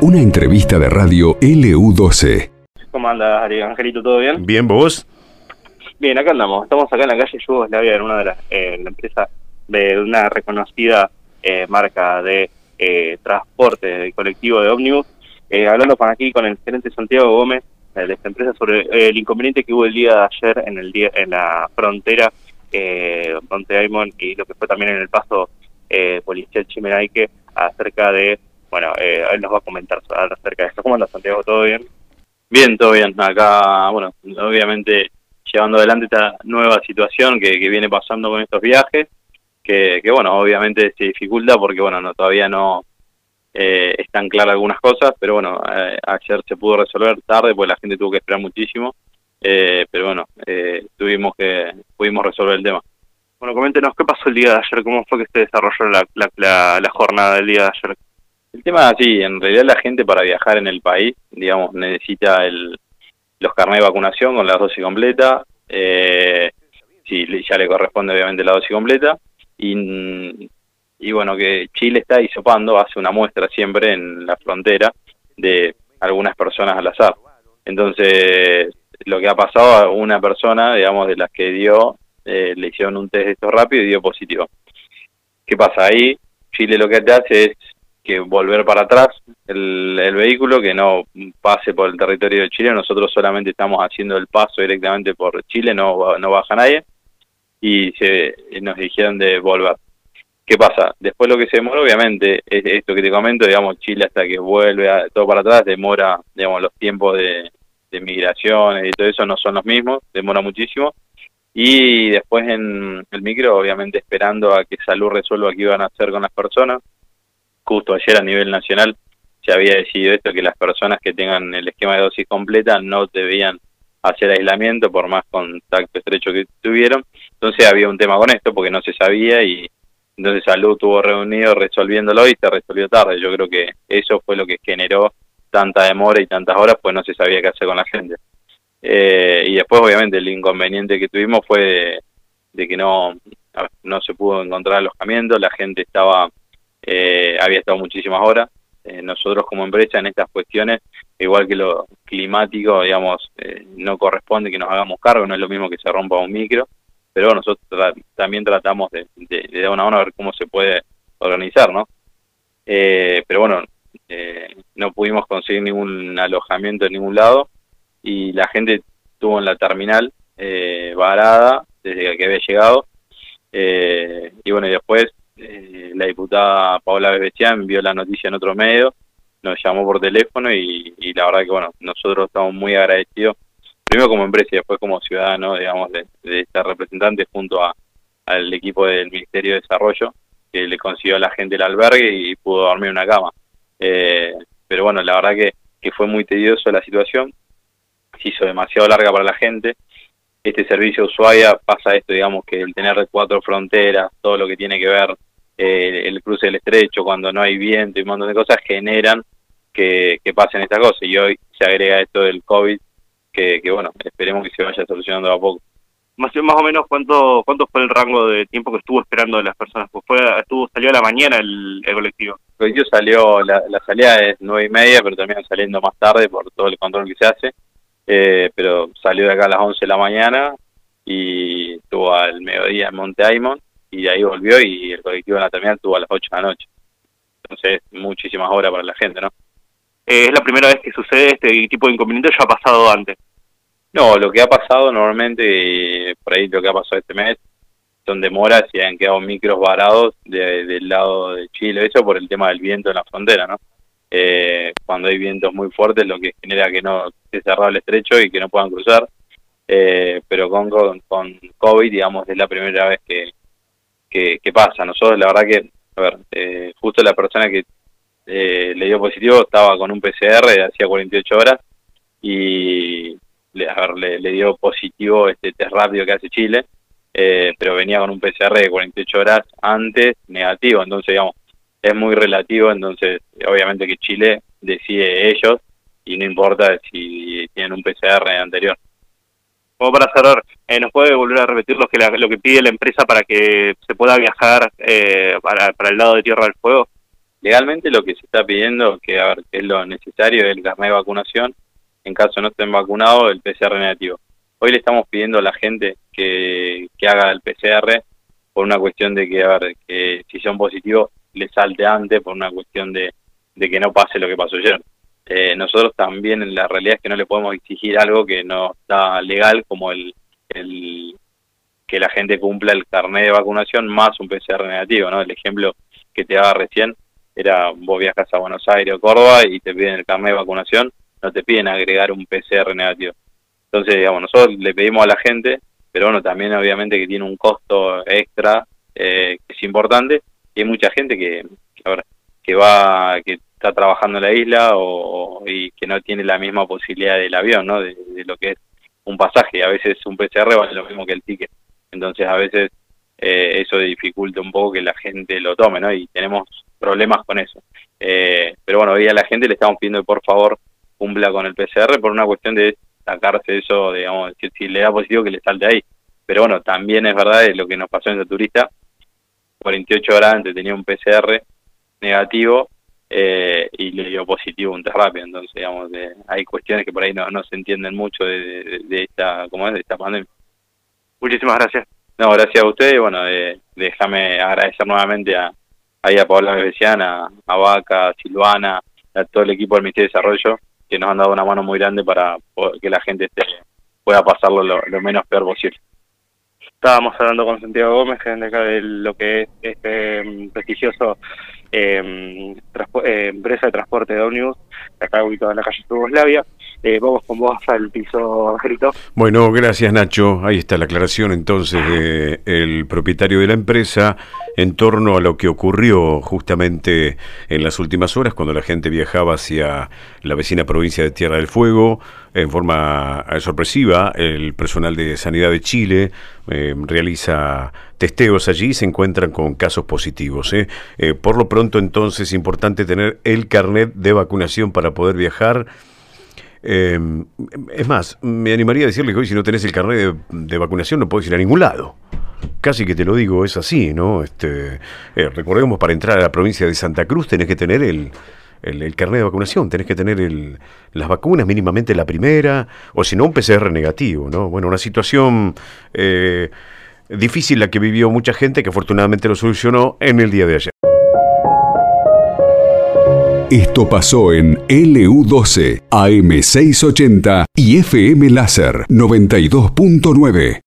Una entrevista de radio LU12. ¿Cómo andas, Ari? Angelito? ¿Todo bien? Bien, ¿vos? Bien, acá andamos. Estamos acá en la calle Yugoslavia, en una de las eh, la empresa de una reconocida eh, marca de eh, transporte de colectivo de ómnibus. Eh, hablando con aquí con el gerente Santiago Gómez eh, de esta empresa sobre eh, el inconveniente que hubo el día de ayer en el día en la frontera eh, Monte Aymon y lo que fue también en el paso eh, policial Chimenaique acerca de, bueno, eh, él nos va a comentar acerca de esto. ¿Cómo anda Santiago? ¿Todo bien? Bien, todo bien. Acá, bueno, obviamente llevando adelante esta nueva situación que, que viene pasando con estos viajes, que, que, bueno, obviamente se dificulta porque, bueno, no todavía no eh, están claras algunas cosas, pero bueno, eh, ayer se pudo resolver tarde porque la gente tuvo que esperar muchísimo, eh, pero bueno, eh, tuvimos que, pudimos resolver el tema. Bueno, coméntenos qué pasó el día de ayer, cómo fue que se desarrolló la, la, jornada del día de ayer. El tema es así, en realidad la gente para viajar en el país, digamos, necesita el, los carnets de vacunación con la dosis completa, eh, si ya le corresponde obviamente la dosis completa, y, y bueno, que Chile está hisopando, hace una muestra siempre en la frontera de algunas personas al azar. Entonces, lo que ha pasado, una persona, digamos, de las que dio, eh, le hicieron un test de esto rápido y dio positivo. ¿Qué pasa ahí? Chile lo que te hace es que volver para atrás el, el, vehículo, que no pase por el territorio de Chile. Nosotros solamente estamos haciendo el paso directamente por Chile, no, no baja nadie. Y se, nos dijeron de volver. ¿Qué pasa? Después lo que se demora, obviamente, es esto que te comento, digamos, Chile hasta que vuelve a, todo para atrás, demora, digamos, los tiempos de, de migraciones y todo eso no son los mismos, demora muchísimo. Y después en el micro, obviamente, esperando a que Salud resuelva qué iban a hacer con las personas justo ayer a nivel nacional se había decidido esto, que las personas que tengan el esquema de dosis completa no debían hacer aislamiento por más contacto estrecho que tuvieron. Entonces había un tema con esto porque no se sabía y entonces Salud tuvo reunido resolviéndolo y se resolvió tarde. Yo creo que eso fue lo que generó tanta demora y tantas horas, pues no se sabía qué hacer con la gente. Eh, y después obviamente el inconveniente que tuvimos fue de, que no, no se pudo encontrar alojamiento, la gente estaba eh, había estado muchísimas horas. Eh, nosotros como empresa en estas cuestiones, igual que lo climático, digamos, eh, no corresponde que nos hagamos cargo, no es lo mismo que se rompa un micro, pero nosotros tra también tratamos de, de, de, dar una mano a ver cómo se puede organizar, ¿no? Eh, pero bueno, no pudimos conseguir ningún alojamiento en ningún lado y la gente estuvo en la terminal eh, varada desde que había llegado eh, y bueno, y después eh, la diputada Paola Bebecián envió la noticia en otro medio, nos llamó por teléfono y, la verdad que bueno, nosotros estamos muy agradecidos, primero como empresa y después como ciudadano, digamos, de, de representante junto a, al equipo del Ministerio de Desarrollo, que le consiguió a la gente el albergue y pudo dormir en una cama. Eh, pero bueno, la verdad que, que fue muy tedioso la situación, hizo demasiado larga para la gente, este servicio Ushuaia pasa esto, digamos, que el tener cuatro fronteras, todo lo que tiene que ver eh, el cruce del estrecho, cuando no hay viento y un montón de cosas, generan que, que pasen estas cosas. Y hoy se agrega esto del COVID, que, que bueno, esperemos que se vaya solucionando a poco. Más, más o menos, ¿cuánto cuánto fue el rango de tiempo que estuvo esperando las personas? Pues fue, estuvo salió a la mañana el, el colectivo. El colectivo salió, la, la salida es nueve y media, pero termina saliendo más tarde por todo el control que se hace eh, pero salió de acá a las 11 de la mañana y estuvo al mediodía en Monte Aymon y de ahí volvió y el colectivo en la terminal estuvo a las 8 de la noche. Entonces, muchísimas horas para la gente, ¿no? Eh, ¿Es la primera vez que sucede este tipo de inconveniente o ya ha pasado antes? No, lo que ha pasado normalmente, por ahí lo que ha pasado este mes, son demoras y han quedado micros varados de, del lado de Chile, eso por el tema del viento en la frontera, ¿no? Eh, cuando hay vientos muy fuertes, lo que genera que no esté cerrado el estrecho y que no puedan cruzar. Eh, pero con, con, COVID, digamos, es la primera vez que, que, que, pasa. Nosotros, la verdad que, a ver, eh, justo la persona que eh, le dio positivo estaba con un PCR de hacía 48 horas y le, a ver, le, le, dio positivo este test rápido que hace Chile, eh, pero venía con un PCR de 48 horas antes negativo. Entonces, digamos, es muy relativo, entonces obviamente que Chile decide ellos y no importa si tienen un PCR anterior. Como para cerrar, eh, ¿nos puede volver a repetir lo que, la, lo que pide la empresa para que se pueda viajar eh, para, para el lado de Tierra del Fuego? legalmente lo que se está pidiendo, que a ver, que es lo necesario, es el carnet de vacunación, en caso no estén vacunados, el PCR negativo. Hoy le estamos pidiendo a la gente que, que haga el PCR por una cuestión de que, a ver, que si son positivos, le salte antes, por una cuestión de, de que no pase lo que pasó ayer. Eh, nosotros también en la realidad es que no le podemos exigir algo que no está legal como el, el que la gente cumpla el carnet de vacunación más un PCR negativo, ¿no? El ejemplo que te daba recién era vos viajas a Buenos Aires o Córdoba y te piden el carnet de vacunación, no te piden agregar un PCR negativo. Entonces, digamos, nosotros le pedimos a la gente, pero bueno, también obviamente que tiene un costo extra eh, que es importante hay mucha gente que, que va, que está trabajando en la isla o, y que no tiene la misma posibilidad del avión, ¿no? De, lo que es un pasaje. A veces un PCR vale lo mismo que el ticket. Entonces, a veces eh, eso dificulta un poco que la gente lo tome, ¿no? Y tenemos problemas con eso. Eh, pero bueno, hoy a la gente le estamos pidiendo que por favor cumpla con el PCR por una cuestión de sacarse eso, digamos, que si le da positivo que le salte ahí. Pero bueno, también es verdad lo que nos pasó en ese turista, 48 horas antes tenía un PCR negativo eh, y le dio positivo un test rápido. Entonces, digamos, hay cuestiones que por ahí no, no se entienden mucho de, de, esta, ¿cómo es? de esta pandemia. Muchísimas gracias. No, gracias a ustedes. Bueno, déjame agradecer nuevamente a, ahí a Paola Bebeciana, a Vaca, a Silvana, a todo el equipo del Ministerio de Desarrollo, que nos han dado una mano muy grande para que la gente esté, pueda pasarlo lo, menos peor posible. Estábamos hablando con Santiago Gómez, gerente acá de lo que es este mm, prestigioso eh, empresa de transporte de ómnibus, acá ubicado en la calle Yugoslavia. Eh, vamos con vos al piso, Grito. Bueno, gracias Nacho. Ahí está la aclaración entonces del propietario de la empresa en torno a lo que ocurrió justamente en las últimas horas cuando la gente viajaba hacia la vecina provincia de Tierra del Fuego en forma eh, sorpresiva. El personal de Sanidad de Chile eh, realiza testeos allí y se encuentran con casos positivos. ¿eh? por lo pronto entonces es importante tener el carnet de vacunación para poder viajar. es más, me animaría a decirle que hoy si no tenés el carnet de, de vacunación no podés ir a ningún lado casi que te lo digo, es así, ¿no? Este, eh, recordemos, para entrar a la provincia de Santa Cruz tenés que tener el, el, carnet de vacunación, tenés que tener el, las vacunas, mínimamente la primera, o si no, un PCR negativo, ¿no? Bueno, una situación eh, difícil la que vivió mucha gente, que afortunadamente lo solucionó en el día de ayer. Esto pasó en LU12, AM680 y FM Láser 92.9.